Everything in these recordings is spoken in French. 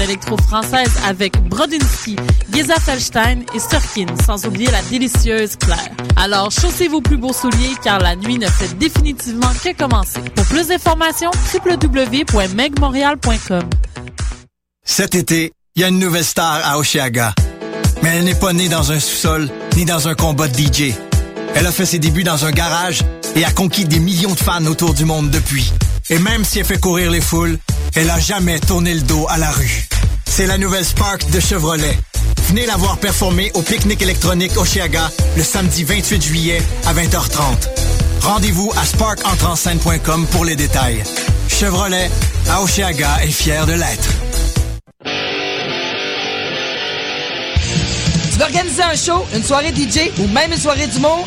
l'électro-française avec Brodinski, Geza Felstein et Sturkin, sans oublier la délicieuse Claire. Alors, chaussez vos plus beaux souliers car la nuit ne fait définitivement que commencer. Pour plus d'informations, www.megmontreal.com. Cet été, il y a une nouvelle star à Oshiaga. Mais elle n'est pas née dans un sous-sol, ni dans un combat de DJ. Elle a fait ses débuts dans un garage et a conquis des millions de fans autour du monde depuis. Et même si elle fait courir les foules, elle a jamais tourné le dos à la rue. C'est la nouvelle Spark de Chevrolet. Venez la voir performer au pique-nique électronique Oshiaga le samedi 28 juillet à 20h30. Rendez-vous à sparkentrenscène.com pour les détails. Chevrolet, à Oshiaga est fier de l'être. Tu veux organiser un show, une soirée DJ ou même une soirée d'humour?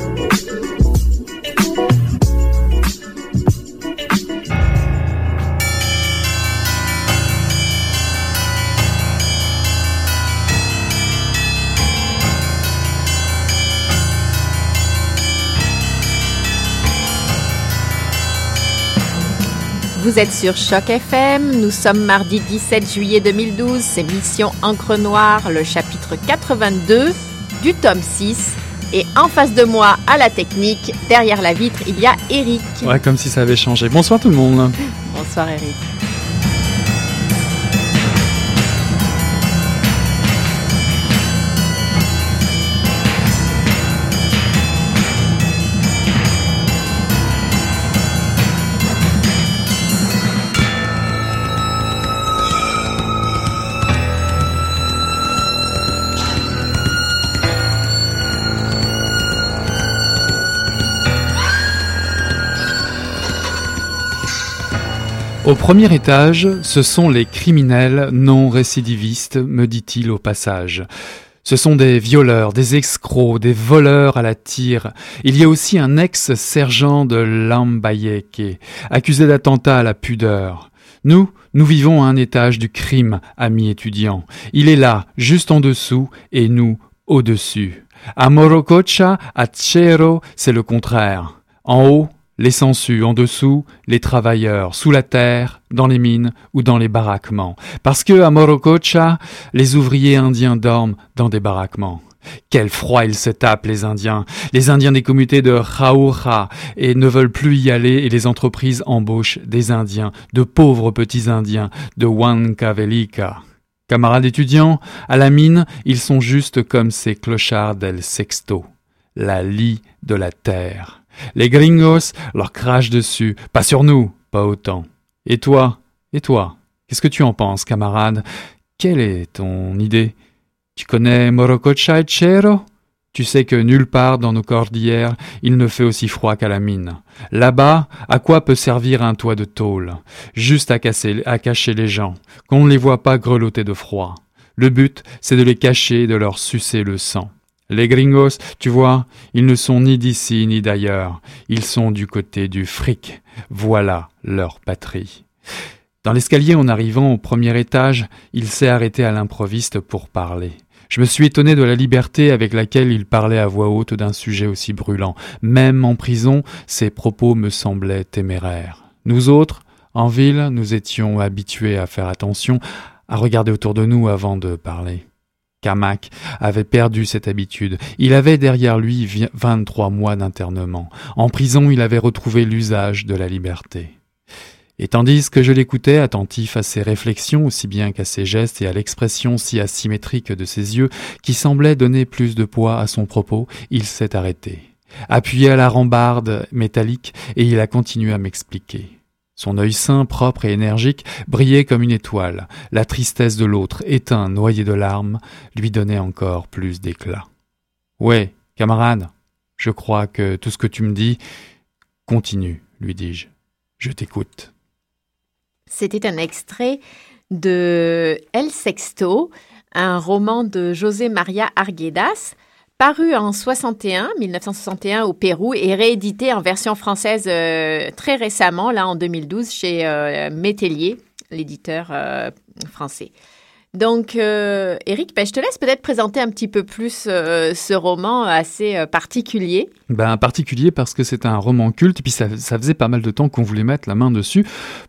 Vous êtes sur Choc FM, nous sommes mardi 17 juillet 2012, c'est Mission Encre Noire, le chapitre 82 du tome 6. Et en face de moi, à la technique, derrière la vitre, il y a Eric. Ouais, comme si ça avait changé. Bonsoir tout le monde. Bonsoir Eric. Au premier étage, ce sont les criminels non récidivistes, me dit-il au passage. Ce sont des violeurs, des escrocs, des voleurs à la tire. Il y a aussi un ex-sergent de Lambayeke, accusé d'attentat à la pudeur. Nous, nous vivons à un étage du crime, ami étudiant. Il est là, juste en dessous, et nous, au-dessus. À Morococha, à Tchero, c'est le contraire. En haut, les sangsues, en dessous, les travailleurs, sous la terre, dans les mines ou dans les baraquements. Parce que à Morococha, les ouvriers indiens dorment dans des baraquements. Quel froid ils se tapent, les Indiens. Les Indiens des communautés de Raoura et ne veulent plus y aller et les entreprises embauchent des Indiens, de pauvres petits Indiens, de Huancavelica. Camarades étudiants, à la mine, ils sont juste comme ces clochards del Sexto, la lie de la terre. Les gringos leur crachent dessus, pas sur nous, pas autant. Et toi, et toi, qu'est-ce que tu en penses, camarade? Quelle est ton idée? Tu connais Morococha et Chero Tu sais que nulle part dans nos cordillères il ne fait aussi froid qu'à la mine. Là-bas, à quoi peut servir un toit de tôle? Juste à, casser, à cacher les gens, qu'on ne les voit pas grelotter de froid. Le but, c'est de les cacher et de leur sucer le sang. Les gringos, tu vois, ils ne sont ni d'ici ni d'ailleurs, ils sont du côté du fric. Voilà leur patrie. Dans l'escalier, en arrivant au premier étage, il s'est arrêté à l'improviste pour parler. Je me suis étonné de la liberté avec laquelle il parlait à voix haute d'un sujet aussi brûlant. Même en prison, ses propos me semblaient téméraires. Nous autres, en ville, nous étions habitués à faire attention, à regarder autour de nous avant de parler. Kamak avait perdu cette habitude. Il avait derrière lui 23 mois d'internement. En prison, il avait retrouvé l'usage de la liberté. Et tandis que je l'écoutais, attentif à ses réflexions aussi bien qu'à ses gestes et à l'expression si asymétrique de ses yeux, qui semblaient donner plus de poids à son propos, il s'est arrêté, appuyé à la rambarde métallique, et il a continué à m'expliquer. Son œil sain, propre et énergique, brillait comme une étoile. La tristesse de l'autre, éteint, noyé de larmes, lui donnait encore plus d'éclat. Ouais, camarade, je crois que tout ce que tu me dis continue, lui dis-je. Je t'écoute. C'était un extrait de El Sexto, un roman de José Maria Arguedas, paru en 61, 1961 au Pérou et réédité en version française euh, très récemment, là en 2012, chez euh, Métellier, l'éditeur euh, français. Donc, Eric, ben, je te laisse peut-être présenter un petit peu plus ce roman assez particulier. Ben, particulier parce que c'est un roman culte, et puis ça, ça faisait pas mal de temps qu'on voulait mettre la main dessus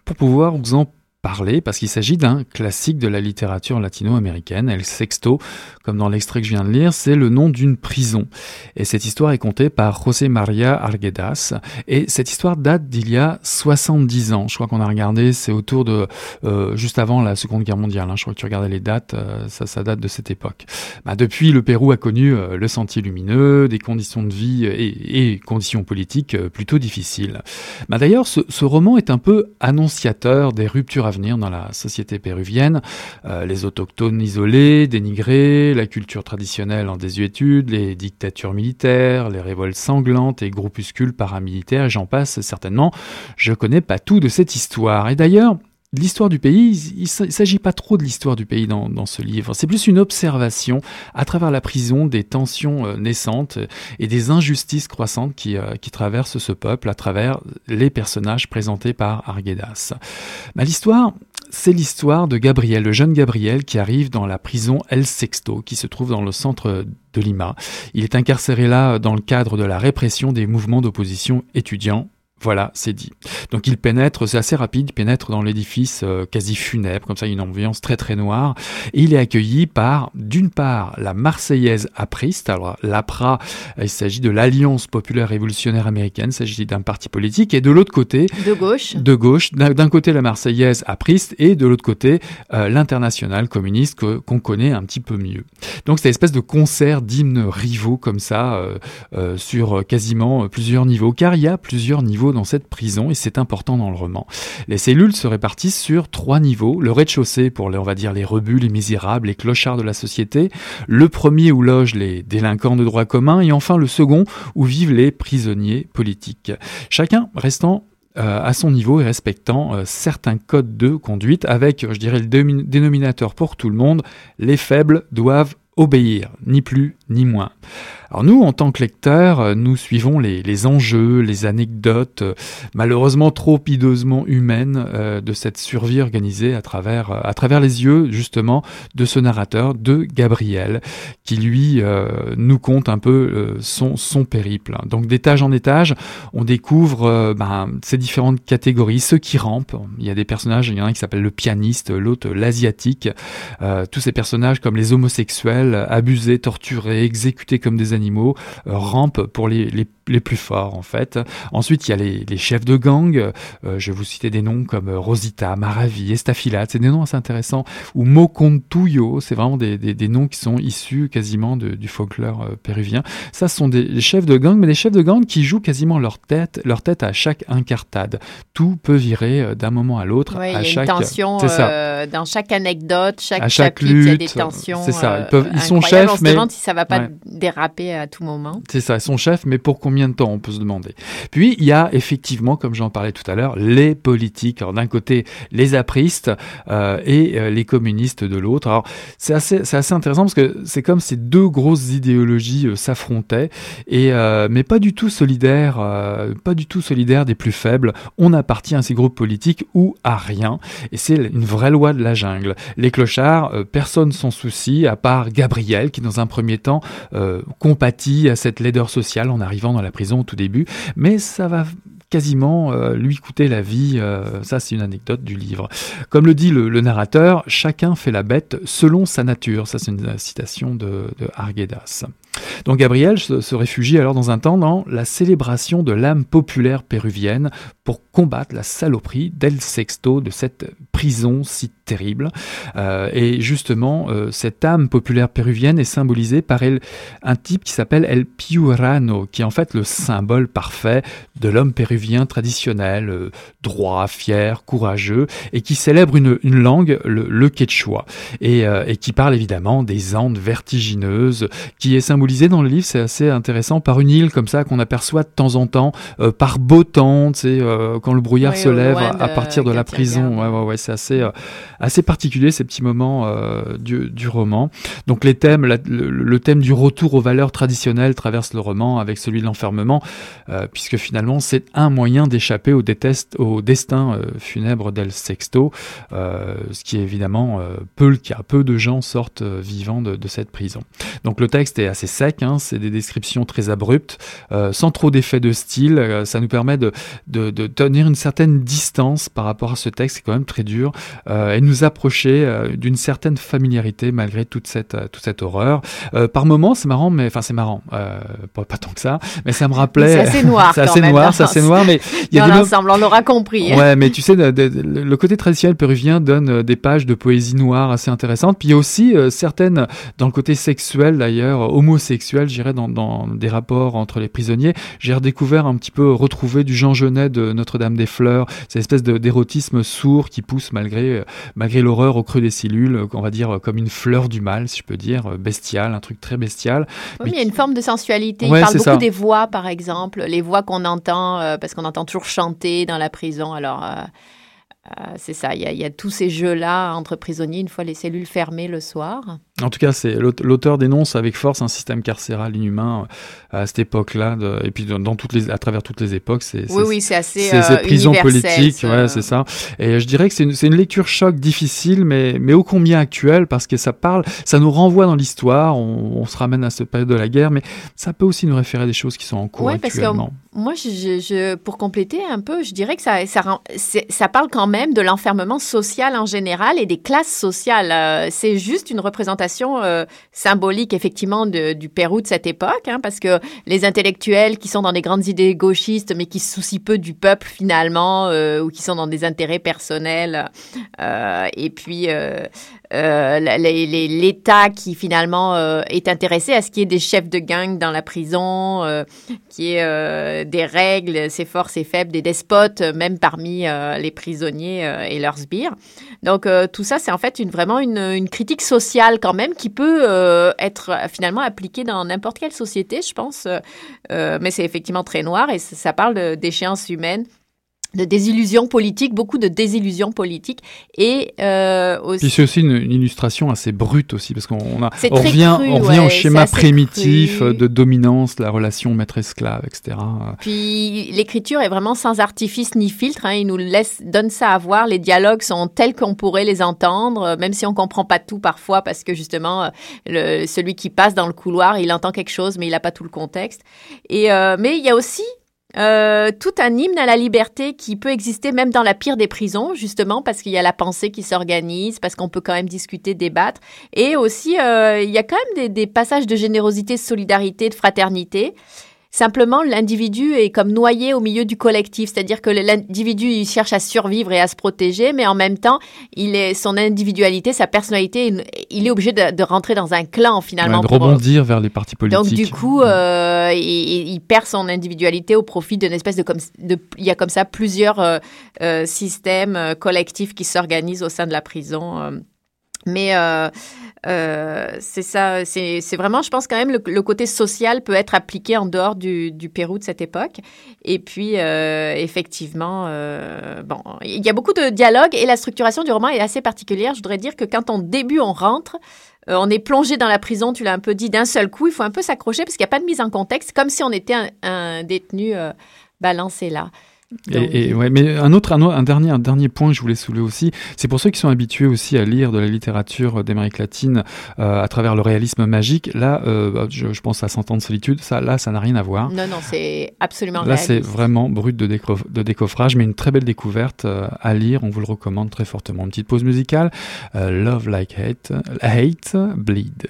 pour pouvoir vous en parler parce qu'il s'agit d'un classique de la littérature latino-américaine. El Sexto, comme dans l'extrait que je viens de lire, c'est le nom d'une prison. Et cette histoire est contée par José María Arguedas. Et cette histoire date d'il y a 70 ans. Je crois qu'on a regardé, c'est autour de euh, juste avant la Seconde Guerre mondiale. Hein. Je crois que tu regardais les dates, euh, ça, ça date de cette époque. Bah, depuis, le Pérou a connu euh, le sentier lumineux, des conditions de vie et, et conditions politiques plutôt difficiles. Bah, D'ailleurs, ce, ce roman est un peu annonciateur des ruptures dans la société péruvienne, euh, les autochtones isolés, dénigrés, la culture traditionnelle en désuétude, les dictatures militaires, les révoltes sanglantes et groupuscules paramilitaires, j'en passe certainement. Je connais pas tout de cette histoire. Et d'ailleurs, l'histoire du pays, il ne s'agit pas trop de l'histoire du pays dans, ce livre. C'est plus une observation à travers la prison des tensions euh, naissantes et des injustices croissantes qui, euh, qui, traversent ce peuple à travers les personnages présentés par Arguedas. Bah, l'histoire, c'est l'histoire de Gabriel, le jeune Gabriel qui arrive dans la prison El Sexto, qui se trouve dans le centre de Lima. Il est incarcéré là dans le cadre de la répression des mouvements d'opposition étudiants voilà, c'est dit. Donc il pénètre, c'est assez rapide, il pénètre dans l'édifice euh, quasi funèbre, comme ça une ambiance très très noire, et il est accueilli par, d'une part, la Marseillaise apriste, alors l'APRA, il s'agit de l'Alliance populaire révolutionnaire américaine, il s'agit d'un parti politique, et de l'autre côté... De gauche. De gauche, d'un côté la Marseillaise apriste, et de l'autre côté euh, l'international communiste qu'on connaît un petit peu mieux. Donc c'est une espèce de concert d'hymnes rivaux comme ça, euh sur quasiment plusieurs niveaux, car il y a plusieurs niveaux dans cette prison et c'est important dans le roman. Les cellules se répartissent sur trois niveaux. Le rez-de-chaussée pour, les, on les rebuts, les misérables, les clochards de la société. Le premier où logent les délinquants de droit commun et enfin le second où vivent les prisonniers politiques. Chacun restant euh, à son niveau et respectant euh, certains codes de conduite avec, je dirais, le dénominateur pour tout le monde, les faibles doivent obéir, ni plus ni moins. Alors nous, en tant que lecteurs, euh, nous suivons les, enjeux, les anecdotes, euh, malheureusement trop hideusement humaines euh, de cette survie organisée à travers, à travers les yeux justement de ce narrateur, de Gabriel, qui lui nous conte un peu son, son périple. Donc d'étage en étage, on découvre ben, ces différentes catégories, ceux qui rampent. Il y a des personnages, il y en a un qui s'appelle le pianiste, l'autre l'asiatique. tous ces personnages comme les homosexuels, abusés, torturés, exécutés comme des animaux animaux euh, rampent pour les, les, les, plus forts en fait. Ensuite, il y a les, les chefs de gang. Euh, je vais vous citer des noms comme Rosita, Maravi, Estafilat. C'est des noms assez intéressants. Ou Mocontuyo. C'est vraiment des, des, des, noms qui sont issus quasiment de, du folklore euh, péruvien. Ça, ce sont des chefs de gang, mais des chefs de gang qui jouent quasiment leur tête, leur tête à chaque incartade. Tout peut virer d'un moment à l'autre. Oui, à y a chaque... une tension euh, dans chaque anecdote, chaque, à chaque chapitre, lutte, il y a des tensions. C'est ça. Ils peuvent, ils sont chefs, on se mais demande si ça va pas déraper à tout moment. C'est ça, ils sont chefs, mais pour combien de temps on peut se demander. Puis il y a effectivement, comme j'en parlais tout à l'heure, les politiques. Alors d'un côté, les apristes euh, et euh, les communistes de l'autre. Alors c'est assez, assez intéressant parce que c'est comme ces deux grosses idéologies euh, s'affrontaient et mais pas du tout solidaires, pas du tout solidaires des plus faibles. On appartient à ces groupes politiques ou à rien. Et c'est une vraie loi de la jungle. Les clochards, personne s'en soucie à part Gabriel qui dans un premier temps compatit à cette laideur sociale en arrivant dans la prison au tout début, mais ça va quasiment euh, lui coûter la vie. euh, ça, c'est une anecdote du livre. Comme le dit le, narrateur, chacun fait la bête selon sa nature. Ça, c'est une citation de, Arguedas. Donc Gabriel se, se réfugie alors dans un temps dans la célébration de l'âme populaire péruvienne pour combattre la saloperie d'El Sexto, de cette prison si terrible. Euh, et justement, euh, cette âme populaire péruvienne est symbolisée par un type qui s'appelle El Piurano, qui est en fait le symbole parfait de l'homme péruvien traditionnel, euh, droit, fier, courageux, et qui célèbre une, une langue, le, le quechua, et, et qui parle évidemment des Andes vertigineuses, qui est symbolisée dans le livre, c'est assez intéressant, par une île comme ça qu'on aperçoit de temps en temps, par beau temps, tu sais, quand le brouillard Oui, se lève à, partir de la prison. Ouais, ouais, ouais, c'est assez, assez particulier ces petits moments euh, du, roman. Donc les thèmes, le, thème du retour aux valeurs traditionnelles traverse le roman avec celui de l'enfermement, euh, puisque finalement c'est un moyen d'échapper au, au destin euh, funèbre d'El Sexto, ce qui est évidemment peu le cas. Peu de gens sortent vivants de, cette prison. Donc le texte est assez sec, hein, c'est des descriptions très abruptes, sans trop d'effets de style. ça nous permet de, tenir une certaine distance par rapport à ce texte, c'est quand même très dur, nous approcher euh, d'une certaine familiarité malgré toute cette, euh, toute cette horreur. Euh, par moments, c'est marrant, mais enfin c'est marrant, pas, pas tant que ça, mais ça me rappelait. C'est assez noir. c'est quand assez même, noir, c'est assez noir, mais il y a Dans des l'ensemble, on l'aura compris. hein. Ouais, mais tu sais, de- de- de- le côté traditionnel péruvien donne des pages de poésie noire assez intéressantes. Puis il y a aussi certaines, dans le côté sexuel d'ailleurs, homosexuel, je dirais, dans, dans des rapports entre les prisonniers. J'ai redécouvert un petit peu, retrouvé du Jean Genet de Notre-Dame-des-Fleurs, cette espèce d'érotisme sourd qui pousse malgré, malgré l'horreur au creux des cellules, euh, on va dire euh, comme une fleur du mal, si je peux dire, euh, bestial, un truc très bestial. Oui, mais il y a une forme de sensualité. Ouais, il parle beaucoup ça. des voix, par exemple, les voix qu'on entend, euh, parce qu'on entend toujours chanter dans la prison. Alors, euh, euh, c'est ça, il y, y a tous ces jeux-là entre prisonniers, une fois les cellules fermées le soir. En tout cas, c'est l'aute- l'auteur dénonce avec force un système carcéral inhumain euh, à cette époque-là, et puis dans, toutes les, à travers toutes les époques. C'est, Oui, oui, c'est assez c'est euh, ce- ouais, c'est ça. Et je dirais que c'est une, c'est une lecture choc difficile, mais, mais ô combien actuelle, parce que ça parle, ça nous renvoie dans l'histoire, on, on se ramène à cette période de la guerre, mais ça peut aussi nous référer à des choses qui sont en cours Ouais, parce que actuellement. Moi, je, je- je- pour compléter un peu, je dirais que ça parle quand même de l'enfermement social en général et des classes sociales. Euh, c'est juste une représentation euh, symbolique, effectivement, du Pérou de cette époque, hein, parce que les intellectuels qui sont dans des grandes idées gauchistes, mais qui se soucient peu du peuple finalement, euh, ou qui sont dans des intérêts personnels, euh, et puis euh, l'État qui finalement euh, est intéressé à ce qu'il y ait des chefs de gang dans la prison. euh, qui est euh, des règles, ses forces et faibles, des despotes, même parmi les prisonniers et leurs sbires. Donc tout ça, c'est en fait une, vraiment une, critique sociale quand même qui peut être finalement appliquée dans n'importe quelle société, je pense. Mais c'est effectivement très noir et ça, ça parle d'échéances humaines de désillusions politiques, beaucoup de désillusions politiques et euh, aussi Puis c'est aussi une, une illustration assez brute aussi, parce qu'on on a, revient, cru, on revient ouais, au schéma primitif cru. de dominance, la relation maître-esclave, etc. Puis l'écriture est vraiment sans artifice ni filtre. Hein. Il nous laisse, donne ça à voir. Les dialogues sont tels qu'on pourrait les entendre, euh, même si on comprend pas tout parfois, parce que justement, euh, le, celui qui passe dans le couloir, il entend quelque chose, mais il n'a pas tout le contexte. Et euh, mais il y a aussi euh, tout un hymne à la liberté qui peut exister même dans la pire des prisons, justement parce qu'il y a la pensée qui s'organise, parce qu'on peut quand même discuter, débattre. Et aussi, euh, il y a quand même des, des passages de générosité, de solidarité, de fraternité. Simplement, l'individu est comme noyé au milieu du collectif, c'est-à-dire que l'individu il cherche à survivre et à se protéger, mais en même temps, il est son individualité, sa personnalité, il est obligé de, de rentrer dans un clan finalement. Ouais, de pour- rebondir vers les partis politiques. donc du coup, euh, il, il perd son individualité au profit d'une espèce de comme de, il y a comme ça plusieurs euh, euh, systèmes euh, collectifs qui s'organisent au sein de la prison. Mais euh, euh, c'est ça, c'est vraiment, je pense quand même, le, côté social peut être appliqué en dehors du, Pérou de cette époque. Et puis, euh, effectivement, bon, il y a beaucoup de dialogues et la structuration du roman est assez particulière. Je voudrais dire que quand on début, on rentre, on est plongé dans la prison, tu l'as un peu dit, d'un seul coup, il faut un peu s'accrocher parce qu'il n'y a pas de mise en contexte, comme si on était un détenu balancé là. Et, ouais, mais un autre, un, dernier, un dernier point que je voulais soulever aussi, c'est pour ceux qui sont habitués aussi à lire de la littérature d'Amérique latine euh, à travers le réalisme magique. Là, euh, bah, je, pense à Cent ans de solitude. Ça, là, ça n'a rien à voir. Non, non, c'est absolument. Là, c'est vraiment brut de, de, décoffrage, mais une très belle découverte euh, à lire. On vous le recommande très fortement. Une petite pause musicale. Love like hate, hate, bleed.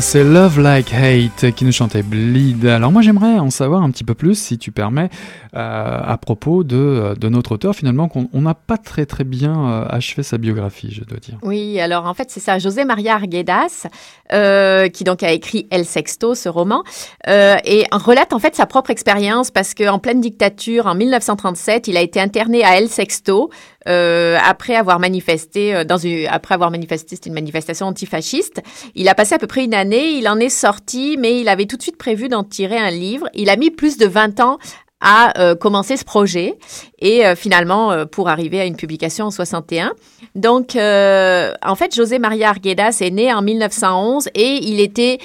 C'est Love Like Hate qui nous chantait Bleed. Alors moi j'aimerais en savoir un petit peu plus, si tu permets, euh, à propos de, de, notre auteur, finalement, qu'on n'a pas très très bien euh, achevé sa biographie, je dois dire. Oui, alors en fait c'est ça, José Maria Arguedas, euh, qui donc a écrit El Sexto, ce roman, et relate en fait sa propre expérience parce qu'en pleine dictature, en 1937, il a été interné à El Sexto, euh, après avoir manifesté euh, dans une, après avoir manifesté, une manifestation antifasciste. Il a passé à peu près une année, il en est sorti, mais il avait tout de suite prévu d'en tirer un livre. Il a mis plus de 20 ans à euh, commencer ce projet et euh, finalement euh, pour arriver à une publication en 61. Donc en fait José Maria Arguedas est né en 1911 et il était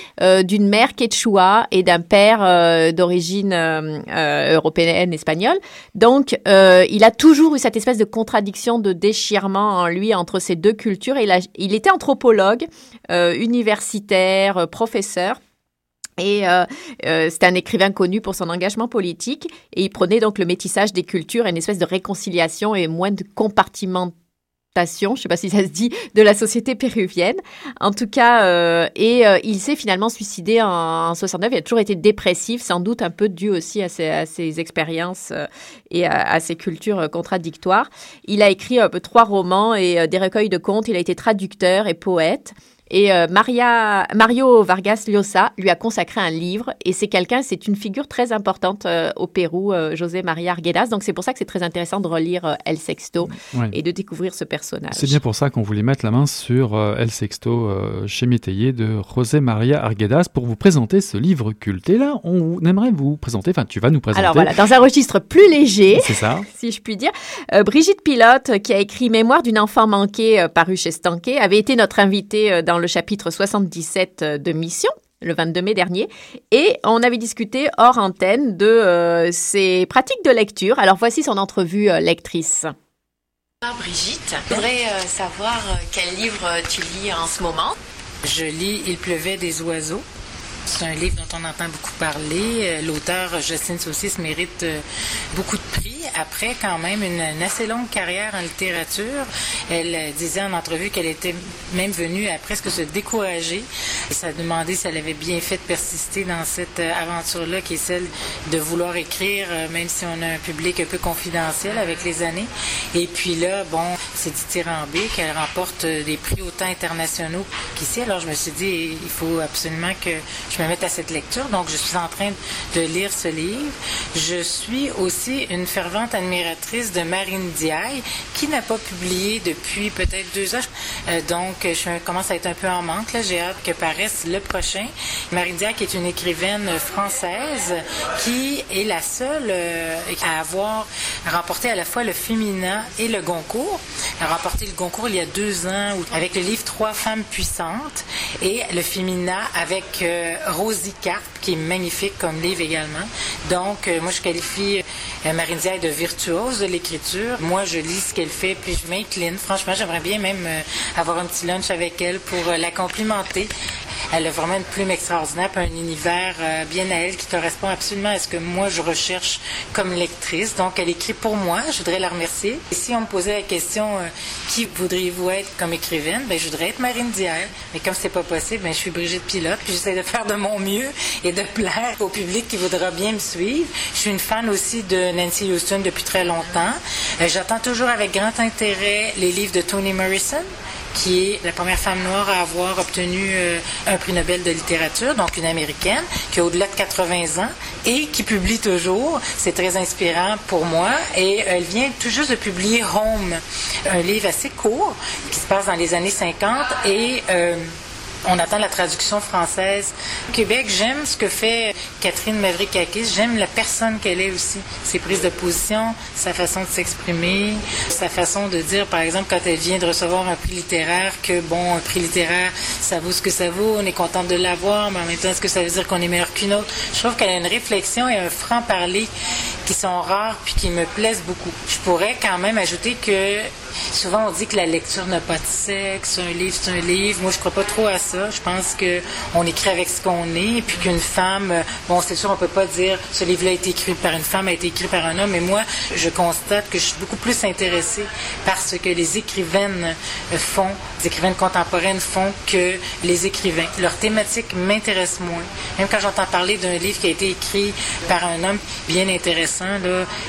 d'une mère quechua et d'un père d'origine européenne espagnole. Donc il a toujours eu cette espèce de contradiction de déchirement en lui entre ces deux cultures. Il, a, il était anthropologue, universitaire, professeur. Et euh, euh, un écrivain connu pour son engagement politique et il prenait donc le métissage des cultures, une espèce de réconciliation et moins de compartimentation, je ne sais pas si ça se dit, de la société péruvienne. En tout cas, euh, et il s'est finalement suicidé en, 69. Il a toujours été dépressif, sans doute un peu dû aussi à ses, expériences et à, ses cultures contradictoires. Il a écrit trois romans et des recueils de contes. Il a été traducteur et poète. Et euh, Maria, Mario Vargas Llosa lui a consacré un livre et c'est quelqu'un, c'est une figure très importante euh, au Pérou, euh, José Maria Arguedas. Donc c'est pour ça que c'est très intéressant de relire El Sexto et de découvrir ce personnage. C'est bien pour ça qu'on voulait mettre la main sur El Sexto chez Métayer de José Maria Arguedas pour vous présenter ce livre culte. Et là, on aimerait vous présenter, enfin tu vas nous présenter. Alors voilà, dans un registre plus léger, ça, si je puis dire, Brigitte Pilote, qui a écrit Mémoire d'une enfant manquée paru chez Stanquet, avait été notre invitée dans le chapitre 77 de Mission le 22 mai dernier, et on avait discuté hors antenne de euh, ses pratiques de lecture. Alors voici son entrevue euh, lectrice. Brigitte, j'aimerais euh, savoir quel livre tu lis en ce moment. Je lis Il pleuvait des oiseaux. C'est un livre dont on entend beaucoup parler. L'auteur, Justine Saucis, mérite beaucoup de prix. Après quand même une, assez longue carrière en littérature. Elle disait en entrevue qu'elle était même venue à presque se décourager. Et ça demandait si elle avait bien fait de persister dans cette aventure-là qui est celle de vouloir écrire, euh, même si on a un public un peu confidentiel avec les années. Et puis là, bon, c'est dithyrambique. qu'elle remporte des prix autant internationaux qu'ici. Alors je me suis dit, il faut absolument que je me mette à cette lecture. Donc je suis en train de lire ce livre. Je suis aussi une fervente admiratrice de Marine Diaye, qui n'a pas publié depuis peut-être deux ans. Euh, donc je commence à être un peu en manque. J'ai hâte que paraisse le prochain. Marine Diaye, qui est une écrivaine française, qui est la seule euh, à avoir remporté à la fois le féminin et le Goncourt. Elle a remporté le Goncourt il y a deux ans avec le livre Trois femmes puissantes et le féminin avec euh, Rosie Carp, qui est magnifique comme livre également. Donc, euh, moi, je qualifie Marine Diaye de virtuose de l'écriture. Moi, je lis ce qu'elle fait, puis je m'incline. Franchement, j'aimerais bien même avoir un petit lunch avec elle pour la complimenter. Elle a vraiment une plume extraordinaire, un univers bien à elle qui correspond absolument à ce que moi je recherche comme lectrice. Donc, elle écrit pour moi. Je voudrais la remercier. Et si on me posait la question qui voudriez-vous être comme écrivaine, ben, je voudrais être Marine Dière. Mais comme c'est pas possible, ben, je suis Brigitte Pilote, puis j'essaie de faire de mon mieux et de plaire au public qui voudra bien me suivre. Je suis une fan aussi de Nancy Houston depuis très longtemps. Euh, j'attends toujours avec grand intérêt les livres de Toni Morrison qui est la première femme noire à avoir obtenu euh, un prix Nobel de littérature, donc une américaine, qui a au-delà de 80 ans et qui publie toujours. C'est très inspirant pour moi. Et elle vient tout juste de publier Home, un livre assez court qui se passe dans les années 50 et euh, on attend la traduction française. Québec, j'aime ce que fait Catherine Mavric-Akis. J'aime la personne qu'elle est aussi. Ses prises de position, sa façon de s'exprimer, sa façon de dire, par exemple, quand elle vient de recevoir un prix littéraire, que bon, un prix littéraire, ça vaut ce que ça vaut, on est content de l'avoir, mais en même temps, est-ce que ça veut dire qu'on est meilleur qu'une autre? Je trouve qu'elle a une réflexion et un franc-parler qui sont rares puis qui me plaisent beaucoup. Je pourrais quand même ajouter que souvent on dit que la lecture n'a pas de sexe, un livre c'est un livre. Moi je crois pas trop à ça. Je pense que on écrit avec ce qu'on est, et puis qu'une femme, bon c'est sûr on peut pas dire ce livre-là a été écrit par une femme, a été écrit par un homme, mais moi je constate que je suis beaucoup plus intéressée par ce que les écrivaines font, les écrivaines contemporaines font que les écrivains. Leur thématique m'intéresse moins. Même quand j'entends parler d'un livre qui a été écrit par un homme bien intéressant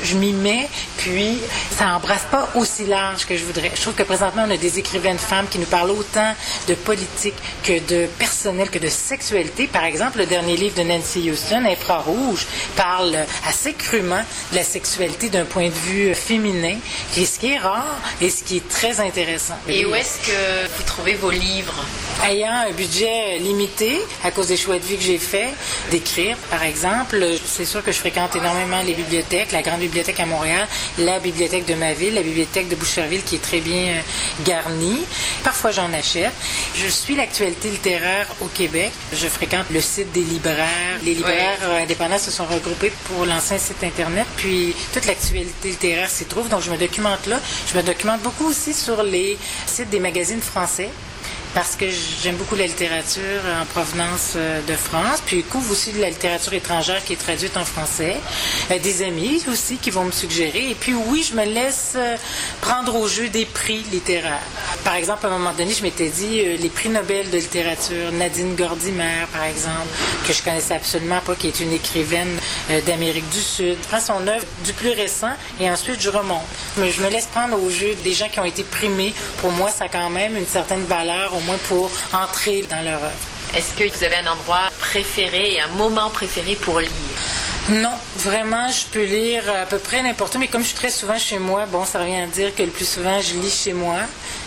je m'y mets, puis ça embrasse pas aussi large que je voudrais. Je trouve que présentement, on a des écrivaines femmes qui nous parlent autant de politique que de personnel, que de sexualité. Par exemple, le dernier livre de Nancy Houston, Infrarouge, parle assez crûment de la sexualité d'un point de vue féminin, qui est ce qui est rare et ce qui est très intéressant. Et où est-ce que vous trouvez vos livres? Ayant un budget limité, à cause des choix de vie que j'ai fait, d'écrire, par exemple, c'est sûr que je fréquente énormément les bibliothèques la grande bibliothèque à Montréal, la bibliothèque de ma ville, la bibliothèque de Boucherville qui est très bien euh, garnie. Parfois j'en achète. Je suis l'actualité littéraire au Québec. Je fréquente le site des libraires. Les libraires euh, indépendants se sont regroupés pour lancer un site internet, puis toute l'actualité littéraire s'y trouve. Donc je me documente là. Je me documente beaucoup aussi sur les sites des magazines français parce que j'aime beaucoup la littérature en provenance euh, de France, puis couvre aussi de la littérature étrangère qui est traduite en français. Euh, des amis aussi qui vont me suggérer. Et puis oui, je me laisse euh, prendre au jeu des prix littéraires. Par exemple, à un moment donné, je m'étais dit les prix Nobel de littérature, Nadine Gordimer, par exemple, que je connaissais absolument pas, qui est une écrivaine d'Amérique du Sud. Je prends son œuvre du plus récent et ensuite je remonte. Mais je me laisse prendre au jeu des gens qui ont été primés. Pour moi, ça a quand même une certaine valeur au moins pour entrer dans leur œuvre. Est-ce que vous avez un endroit préféré et un moment préféré pour lire? Non, vraiment, je peux lire à peu près n'importe où, mais comme je suis très souvent chez moi, bon, ça revient à dire que le plus souvent, je lis chez moi.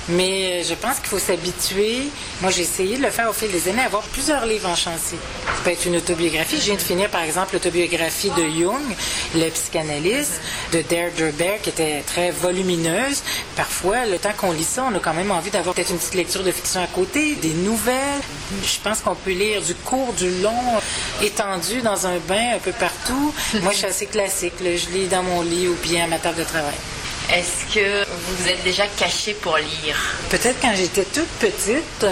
Mais euh, je pense qu'il faut s'habituer. Moi, j'ai essayé de le faire au fil des années, avoir plusieurs livres en chantier. Ça peut être une autobiographie. Je viens de finir, par exemple, l'autobiographie de Jung, le psychanalyste, de Dare Derber, qui était très volumineuse. Parfois, le temps qu'on lit ça, on a quand même envie d'avoir peut-être une petite lecture de fiction à côté, des nouvelles. Je pense qu'on peut lire du court, du long, étendu dans un bain un peu partout. Moi, je suis assez classique. Je lis dans mon lit ou bien à ma table de travail. Est-ce que vous vous êtes déjà caché pour lire? Peut-être quand j'étais toute petite,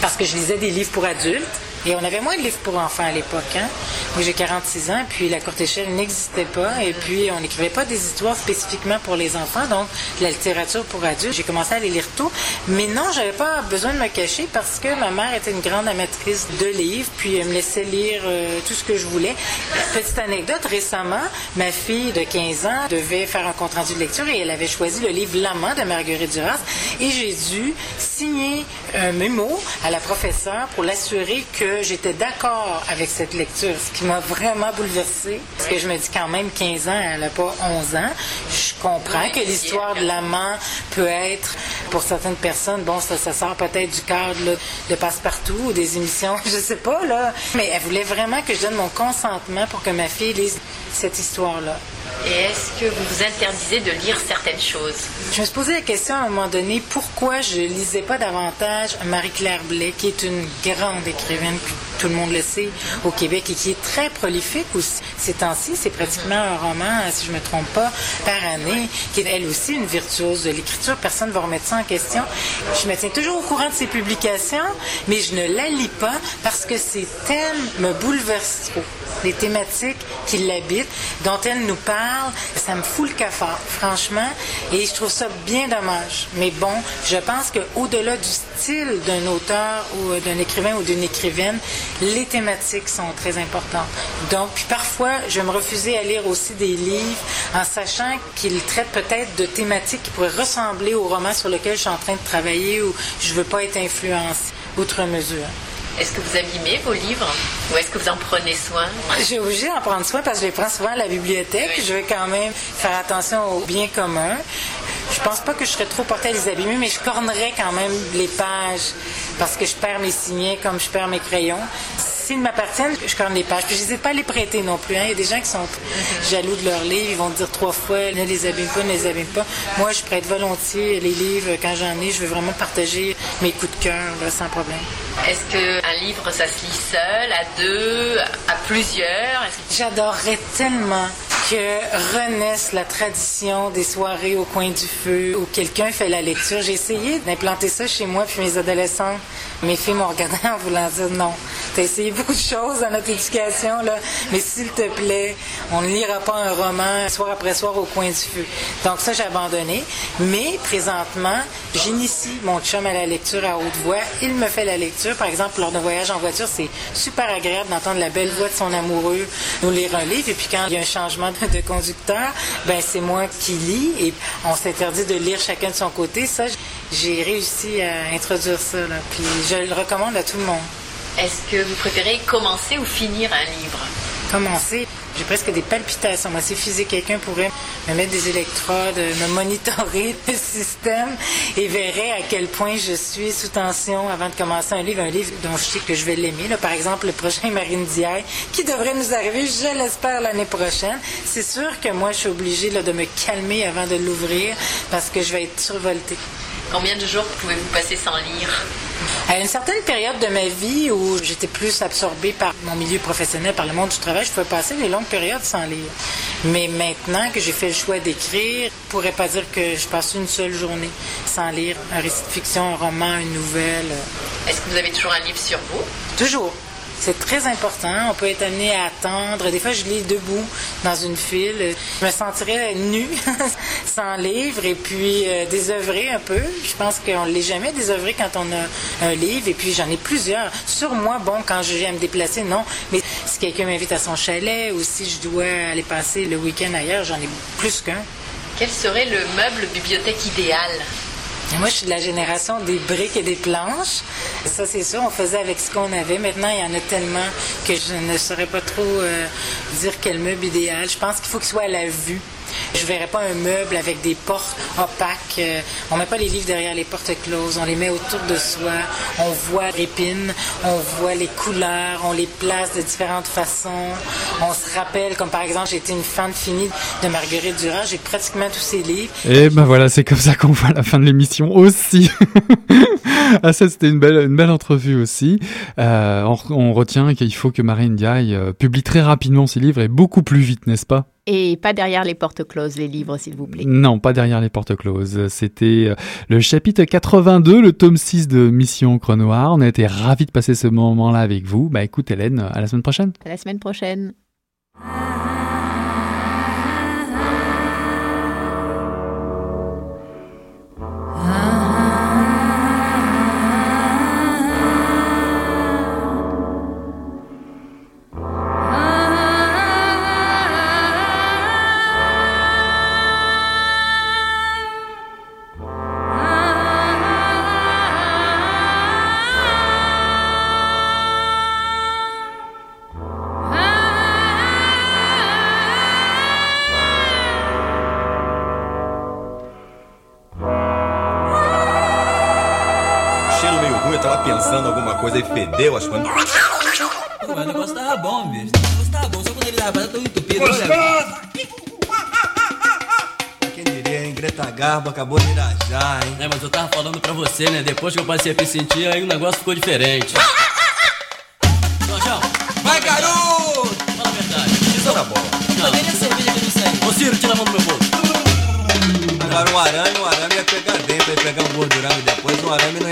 parce que je lisais des livres pour adultes. Et on avait moins de livres pour enfants à l'époque. Hein? Moi, j'ai 46 ans, puis la courte échelle n'existait pas, et puis on n'écrivait pas des histoires spécifiquement pour les enfants, donc la littérature pour adultes. J'ai commencé à les lire tôt, mais non, j'avais pas besoin de me cacher parce que ma mère était une grande amatrice de livres, puis elle me laissait lire euh, tout ce que je voulais. Petite anecdote, récemment, ma fille de 15 ans devait faire un compte rendu de lecture et elle avait choisi le livre L'amant de Marguerite Duras, et j'ai dû signer un mémo à la professeure pour l'assurer que j'étais d'accord avec cette lecture, ce qui m'a vraiment bouleversée. Parce que je me dis quand même 15 ans, elle n'a pas 11 ans. Je comprends que l'histoire de l'amant peut être, pour certaines personnes, bon, ça, ça sort peut-être du cadre de passe-partout ou des émissions, je sais pas, là. Mais elle voulait vraiment que je donne mon consentement pour que ma fille lise cette histoire-là. Et est-ce que vous vous interdisez de lire certaines choses? Je me suis posé la question à un moment donné pourquoi je lisais pas davantage Marie-Claire Blais, qui est une grande écrivaine, tout le monde le sait, au Québec et qui est très prolifique aussi. Ces temps-ci, c'est pratiquement un roman, si je me trompe pas, par année, qui est elle aussi une virtuose de l'écriture. Personne ne va remettre ça en question. Je me tiens toujours au courant de ses publications, mais je ne la lis pas parce que ses thèmes me bouleversent trop. Les thématiques qui l'habitent, dont elle nous parle, ça me fout le cafard, franchement, et je trouve ça bien dommage. Mais bon, je pense qu'au-delà du style d'un auteur ou d'un écrivain ou d'une écrivaine, les thématiques sont très importantes. Donc, parfois, je me refusais à lire aussi des livres en sachant qu'ils traitent peut-être de thématiques qui pourraient ressembler au roman sur lequel je suis en train de travailler ou je veux pas être influencée outre mesure. Est-ce que vous abîmez vos livres ou est-ce que vous en prenez soin? J'ai obligé d'en prendre soin parce que je les prends souvent à la bibliothèque. Je vais quand même faire attention au bien commun. Je pense pas que je serais trop portée à les abîmer, mais je cornerais quand même les pages parce que je perds mes signets comme je perds mes crayons s'ils m'appartiennent, je corne les pages. Puis je n'hésite pas à les prêter non plus. Hein. Il y a des gens qui sont jaloux de leurs livres. Ils vont dire trois fois, ne les abîme pas, ne les abîme pas. Moi, je prête volontiers les livres quand j'en ai. Je veux vraiment partager mes coups de cœur sans problème. Est-ce qu'un livre, ça se lit seul, à deux, à plusieurs? J'adorerais tellement que renaisse la tradition des soirées au coin du feu où quelqu'un fait la lecture. J'ai essayé d'implanter ça chez moi, puis mes adolescents, mes filles m'ont regardé en voulant dire non. T'as essayé beaucoup de choses dans notre éducation, là, mais s'il te plaît, on ne lira pas un roman soir après soir au coin du feu. Donc ça, j'ai abandonné. Mais présentement, j'initie mon chum à la lecture à haute voix. Il me fait la lecture. Par exemple, lors d'un voyage en voiture, c'est super agréable d'entendre la belle voix de son amoureux nous lire un livre. Et puis quand il y a un changement de conducteur, ben c'est moi qui lis et on s'interdit de lire chacun de son côté. Ça, j'ai réussi à introduire ça. Là. Puis je le recommande à tout le monde. Est-ce que vous préférez commencer ou finir un livre? Commencer. J'ai presque des palpitations. Moi, c'est physique. Quelqu'un pourrait me mettre des électrodes, me monitorer le système et verrait à quel point je suis sous tension avant de commencer un livre. Un livre dont je sais que je vais l'aimer. Par exemple, le prochain Marine Diaye, qui devrait nous arriver, je l'espère, l'année prochaine. C'est sûr que moi, je suis obligée de me calmer avant de l'ouvrir parce que je vais être survoltée. Combien de jours pouvez-vous passer sans lire? À une certaine période de ma vie où j'étais plus absorbée par mon milieu professionnel, par le monde du travail, je pouvais passer des longues périodes sans lire. Mais maintenant que j'ai fait le choix d'écrire, je ne pourrais pas dire que je passe une seule journée sans lire un récit de fiction, un roman, une nouvelle. Est-ce que vous avez toujours un livre sur vous? Toujours. C'est très important. On peut être amené à attendre. Des fois, je lis debout dans une file. Je me sentirais nue sans livre et puis euh, un peu. Je pense qu'on ne l'est jamais désœuvré quand on a un livre. Et puis, j'en ai plusieurs. Sur moi, bon, quand j'ai à me déplacer, non. Mais si quelqu'un m'invite à son chalet ou si je dois aller passer le week-end ailleurs, j'en ai plus qu'un. Quel serait le meuble bibliothèque idéal? Moi, je suis de la génération des briques et des planches. Ça, c'est sûr, on faisait avec ce qu'on avait. Maintenant, il y en a tellement que je ne saurais pas trop euh, dire quel meuble idéal. Je pense qu'il faut qu'il soit à la vue. Je verrais pas un meuble avec des portes opaques. Euh, on met pas les livres derrière les portes closes. On les met autour de soi. On voit l'épine. On voit les couleurs. On les place de différentes façons. On se rappelle, comme par exemple, j'étais une fan finie de Marguerite Duras. J'ai pratiquement tous ses livres. Et ben voilà, c'est comme ça qu'on voit la fin de l'émission aussi. ah ça, c'était une belle, une belle entrevue aussi. Euh, on, retient qu'il faut que Marine Diaye euh, publie très rapidement ses livres et beaucoup plus vite, n'est-ce pas? Et pas derrière les portes closes, les livres, s'il vous plaît. Non, pas derrière les portes closes. C'était euh, le chapitre 82, le tome 6 de Mission Crenoir. On a été ravis de passer ce moment-là avec vous. Bah écoute Hélène, à la semaine prochaine. À la semaine prochaine. Coisa e fedeu as coisas. Pô, mas o negócio tava bom, bicho. O negócio tava bom, só quando ele tava tão entupido. Gostoso! Quem diria, hein? Greta Garbo acabou de irajar, hein? É, mas eu tava falando pra você, né? Depois que eu passei a me sentir, aí o negócio ficou diferente. Jorjão! Vai, garoto! Fala a verdade. Isso tá bom. Não, nem a cerveja que não serve. Ô, Ciro, tira a mão do meu bolso. Agora um arame, um arame ia pegar dentro, ia pegar um gordurame depois, um arame não